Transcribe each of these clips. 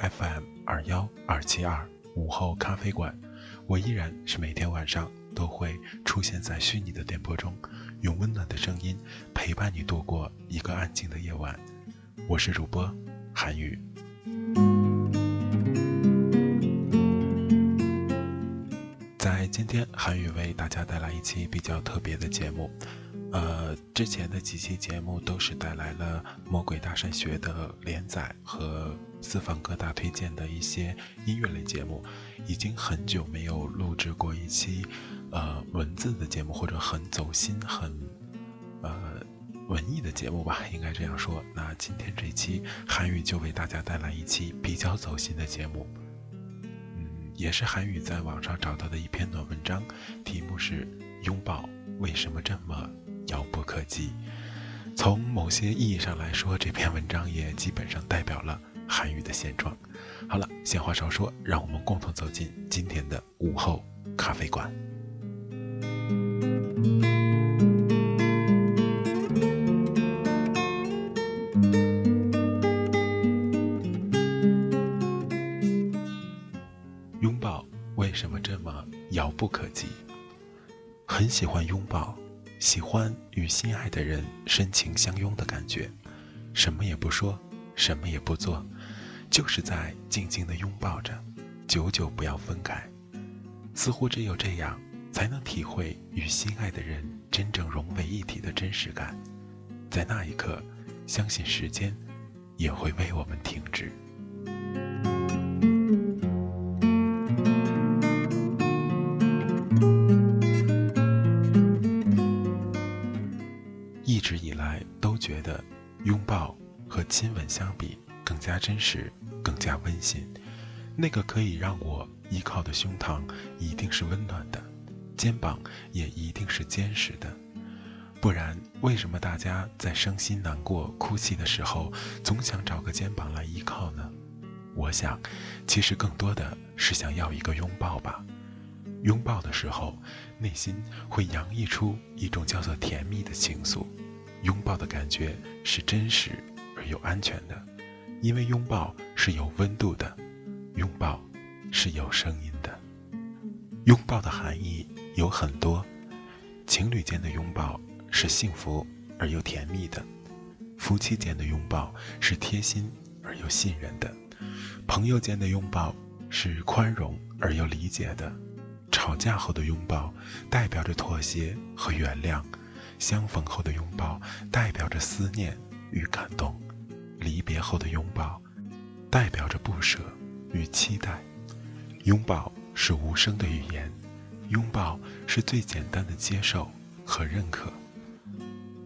FM 二幺二七二午后咖啡馆，我依然是每天晚上都会出现在虚拟的电波中，用温暖的声音陪伴你度过一个安静的夜晚。我是主播韩宇。在今天，韩宇为大家带来一期比较特别的节目。呃，之前的几期节目都是带来了《魔鬼大山学》的连载和私房各大推荐的一些音乐类节目，已经很久没有录制过一期呃文字的节目或者很走心、很呃文艺的节目吧，应该这样说。那今天这期韩语就为大家带来一期比较走心的节目，嗯，也是韩语在网上找到的一篇短文章，题目是《拥抱为什么这么》。遥不可及。从某些意义上来说，这篇文章也基本上代表了韩语的现状。好了，闲话少说，让我们共同走进今天的午后咖啡馆。拥抱为什么这么遥不可及？很喜欢拥抱。喜欢与心爱的人深情相拥的感觉，什么也不说，什么也不做，就是在静静的拥抱着，久久不要分开。似乎只有这样，才能体会与心爱的人真正融为一体的真实感。在那一刻，相信时间也会为我们停止。真实，更加温馨。那个可以让我依靠的胸膛一定是温暖的，肩膀也一定是坚实的。不然，为什么大家在伤心难过、哭泣的时候，总想找个肩膀来依靠呢？我想，其实更多的是想要一个拥抱吧。拥抱的时候，内心会洋溢出一种叫做甜蜜的情愫。拥抱的感觉是真实而又安全的，因为拥抱是有温度的，拥抱是有声音的。拥抱的含义有很多，情侣间的拥抱是幸福而又甜蜜的，夫妻间的拥抱是贴心而又信任的，朋友间的拥抱是宽容而又理解的，吵架后的拥抱代表着妥协和原谅。相逢后的拥抱代表着思念与感动，离别后的拥抱代表着不舍与期待。拥抱是无声的语言，拥抱是最简单的接受和认可。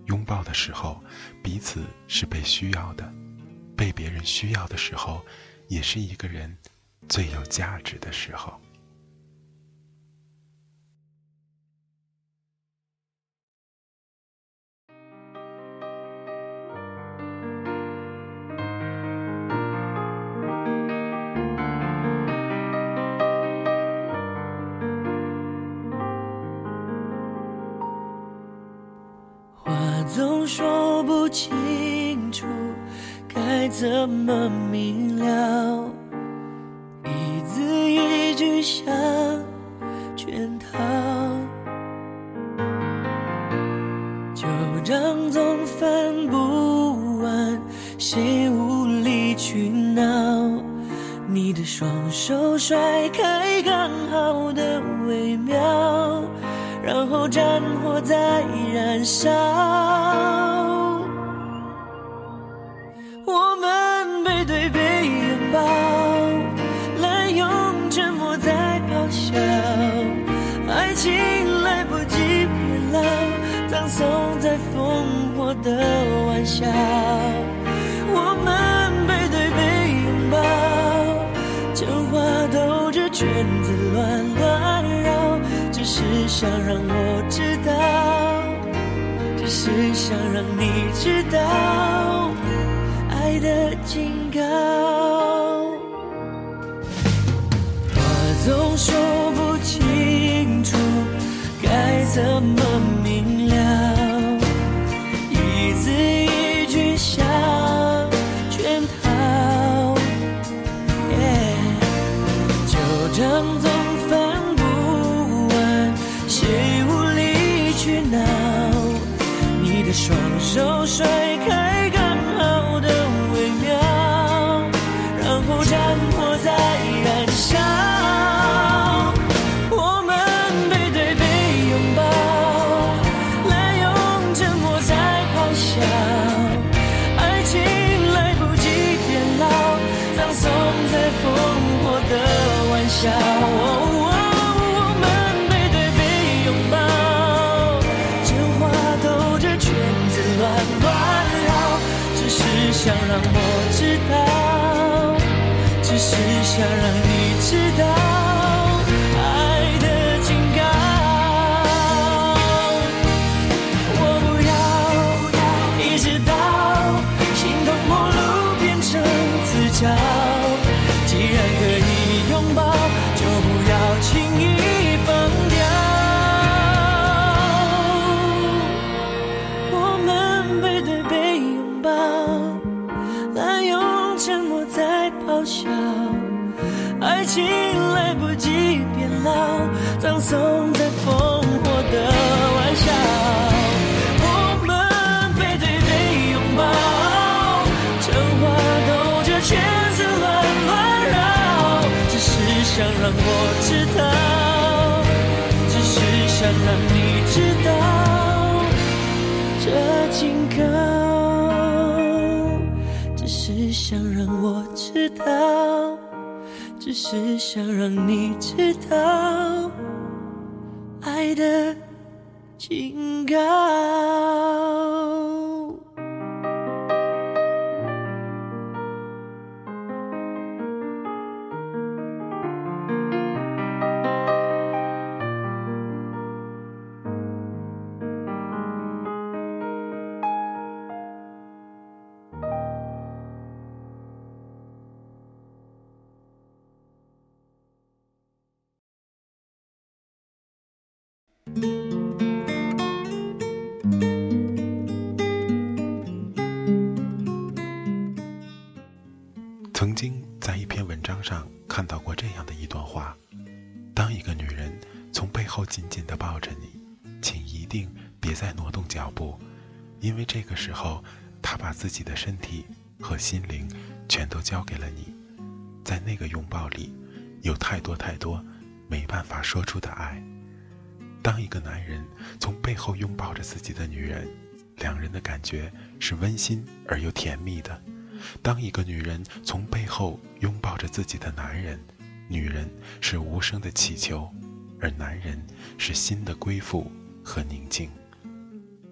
拥抱的时候，彼此是被需要的；被别人需要的时候，也是一个人最有价值的时候。总说不清楚该怎么明了，一字一句像圈套。旧账总翻不完，谁无理取闹？你的双手甩开刚好的微妙，战火在燃烧。我们背对背拥抱，滥用沉默在咆哮，爱情来不及变老，葬送在烽火的玩笑。我们背对背拥抱，真话兜着圈子乱乱绕，只是想让，是想让你知道。爱的警告，话总说不清楚，该怎么明了？一字一句像圈套，旧账双手甩开是想让你知道，葬送在烽火的玩笑。我们背对背拥抱，真话兜着圈子乱乱绕，只是想让我知道，只是想让你知道，这警告，只是想让我知道，只是想让你知道，爱的警告。章上看到过这样的一段话：当一个女人从背后紧紧地抱着你，请一定别再挪动脚步，因为这个时候，她把自己的身体和心灵全都交给了你。在那个拥抱里，有太多太多没办法说出的爱。当一个男人从背后拥抱着自己的女人，两人的感觉是温馨而又甜蜜的。当一个女人从背后拥抱着自己的男人，女人是无声的祈求，而男人是心的归附和宁静。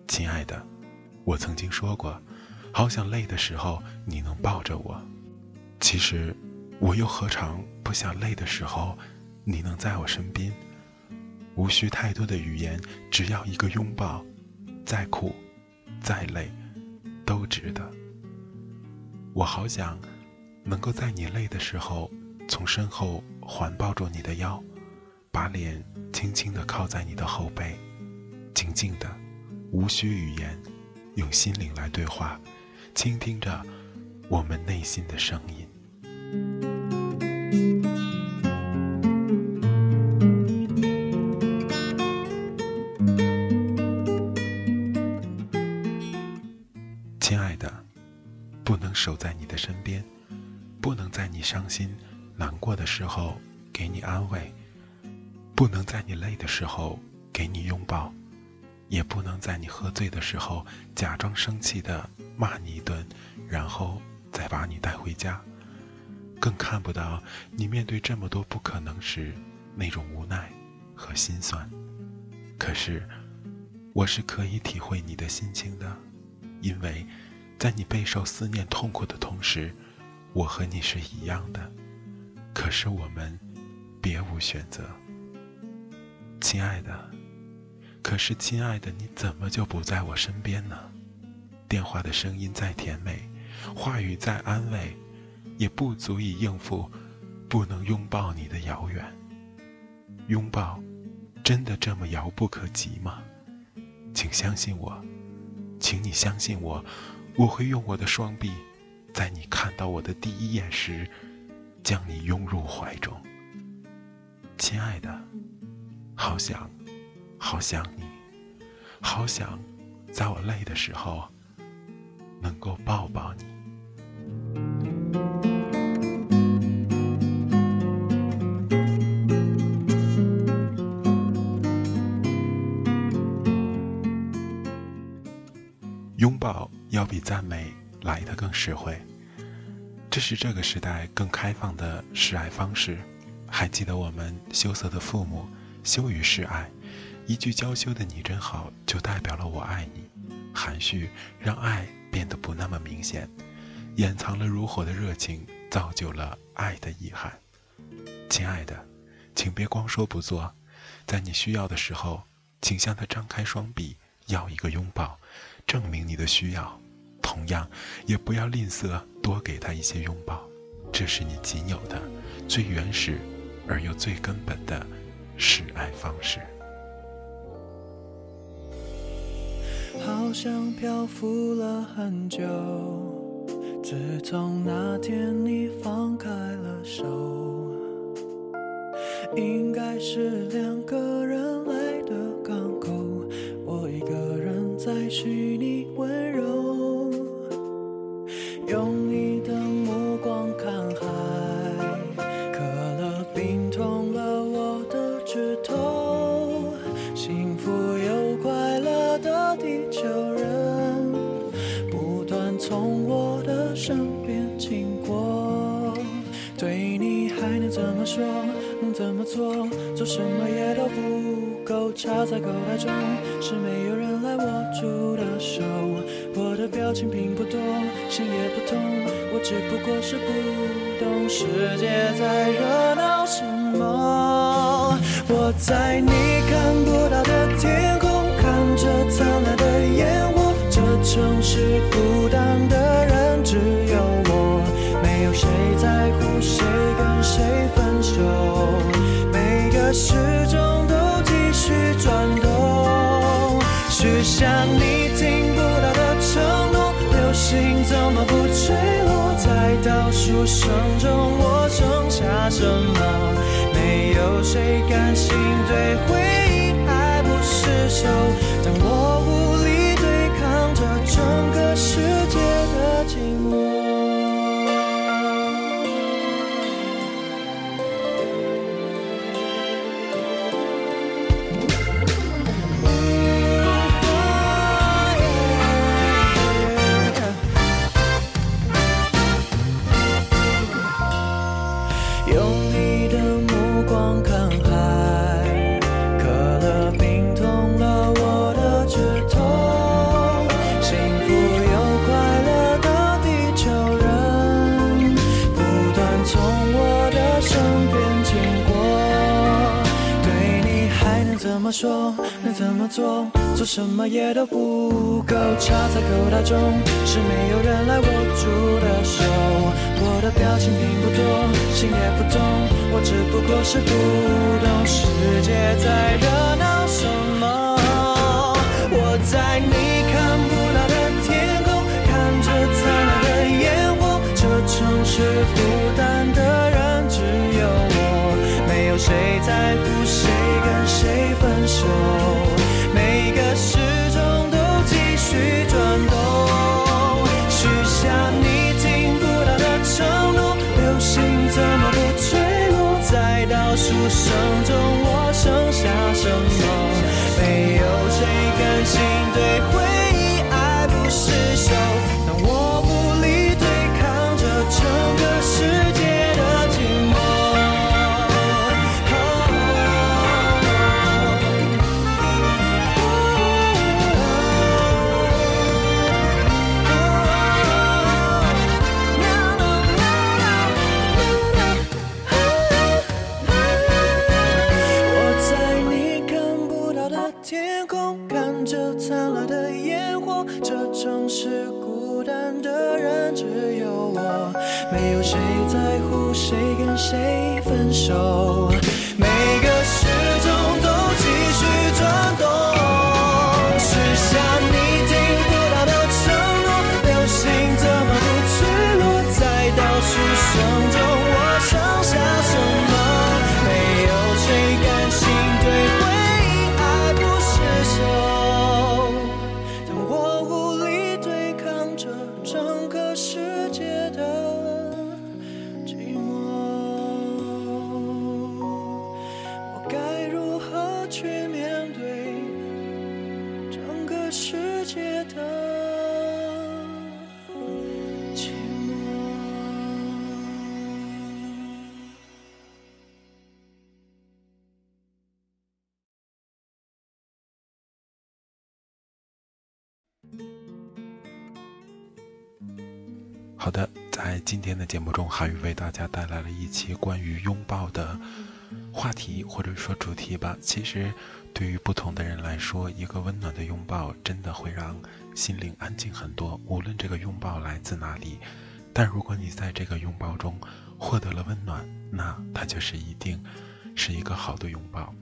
亲爱的，我曾经说过，好想累的时候你能抱着我。其实，我又何尝不想累的时候你能在我身边？无需太多的语言，只要一个拥抱，再苦，再累，都值得。我好想能够在你累的时候，从身后环抱住你的腰，把脸轻轻地靠在你的后背，静静的，无需语言，用心灵来对话，倾听着我们内心的声音。守在你的身边，不能在你伤心、难过的时候给你安慰，不能在你累的时候给你拥抱，也不能在你喝醉的时候假装生气的骂你一顿，然后再把你带回家，更看不到你面对这么多不可能时那种无奈和心酸。可是，我是可以体会你的心情的，因为，在你备受思念痛苦的同时，我和你是一样的。可是我们别无选择，亲爱的。可是，亲爱的，你怎么就不在我身边呢？电话的声音再甜美，话语再安慰，也不足以应付不能拥抱你的遥远。拥抱。真的这么遥不可及吗？请相信我，请你相信我，我会用我的双臂，在你看到我的第一眼时，将你拥入怀中。亲爱的，好想，好想你，好想，在我累的时候，能够抱抱你。拥抱要比赞美来得更实惠，这是这个时代更开放的示爱方式。还记得我们羞涩的父母羞于示爱，一句娇羞的“你真好”就代表了我爱你，含蓄让爱变得不那么明显，掩藏了如火的热情，造就了爱的遗憾。亲爱的，请别光说不做，在你需要的时候，请向他张开双臂，要一个拥抱。证明你的需要，同样也不要吝啬多给他一些拥抱，这是你仅有的、最原始而又最根本的示爱方式。好像漂浮了很久，自从那天你放开了手，应该是两个人来的港口，我一个人在寻。做谁跟谁分手。每个时钟都继续转动，许下你听不到的承诺。流星怎么不坠落？在倒数声中，我剩下什么？没有谁甘心对回忆爱不释手，么也都不够。插在口袋中，是没有人来握住的手。我的表情并不多，心也不痛，我只不过是不懂世界在热好的，在今天的节目中，韩语为大家带来了一期关于拥抱的话题，或者说主题吧。其实，对于不同的人来说，一个温暖的拥抱真的会让心灵安静很多。无论这个拥抱来自哪里，但如果你在这个拥抱中获得了温暖，那它就是一定是一个好的拥抱。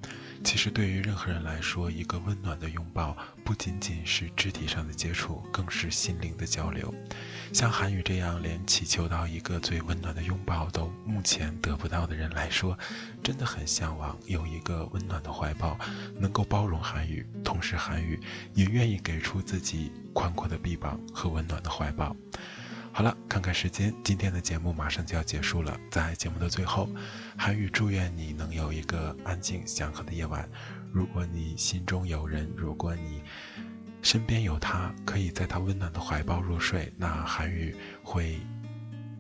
其实，对于任何人来说，一个温暖的拥抱不仅仅是肢体上的接触，更是心灵的交流。像韩宇这样连祈求到一个最温暖的拥抱都目前得不到的人来说，真的很向往有一个温暖的怀抱，能够包容韩宇，同时韩宇也愿意给出自己宽阔的臂膀和温暖的怀抱。好了，看看时间，今天的节目马上就要结束了。在节目的最后，韩宇祝愿你能有一个安静祥和的夜晚。如果你心中有人，如果你身边有他，可以在他温暖的怀抱入睡，那韩宇会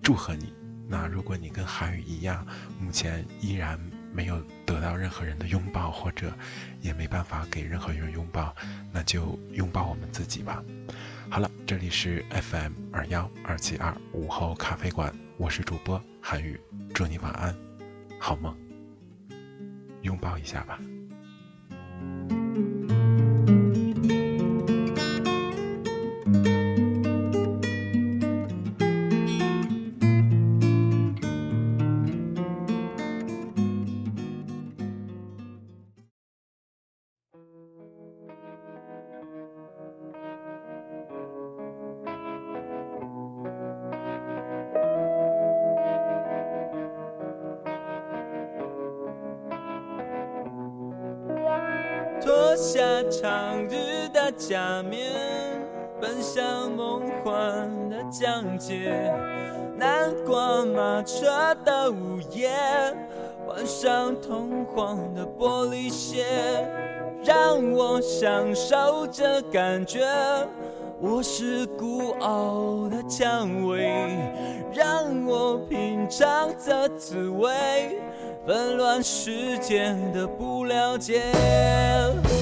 祝贺你。那如果你跟韩宇一样，目前依然没有得到任何人的拥抱，或者也没办法给任何人拥抱，那就拥抱我们自己吧。好了，这里是 FM 二幺二七二午后咖啡馆，我是主播韩宇，祝你晚安，好梦，拥抱一下吧。下长日的假面，奔向梦幻的疆界。南瓜马车的午夜，换上通黄的玻璃鞋，让我享受这感觉。我是孤傲的蔷薇，让我品尝这滋味。纷乱世间的不了解，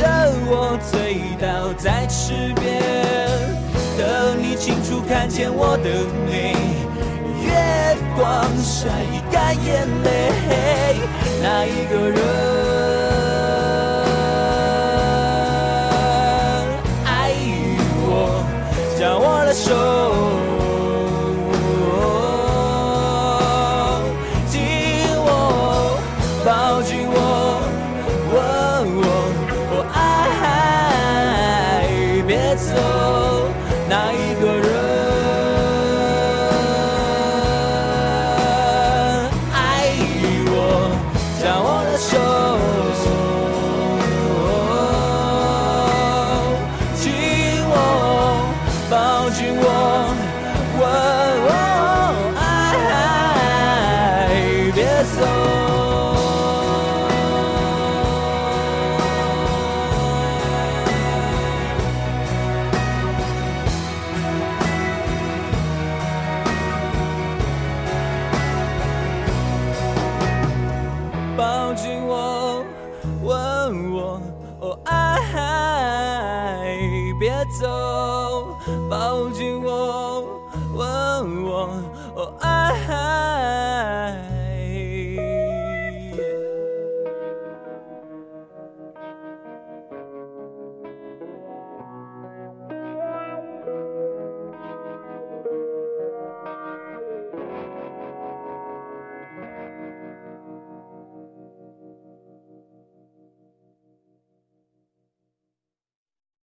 任我醉倒在池边，等你清楚看见我的美。月光晒干眼泪，那一个人爱我，将我的手。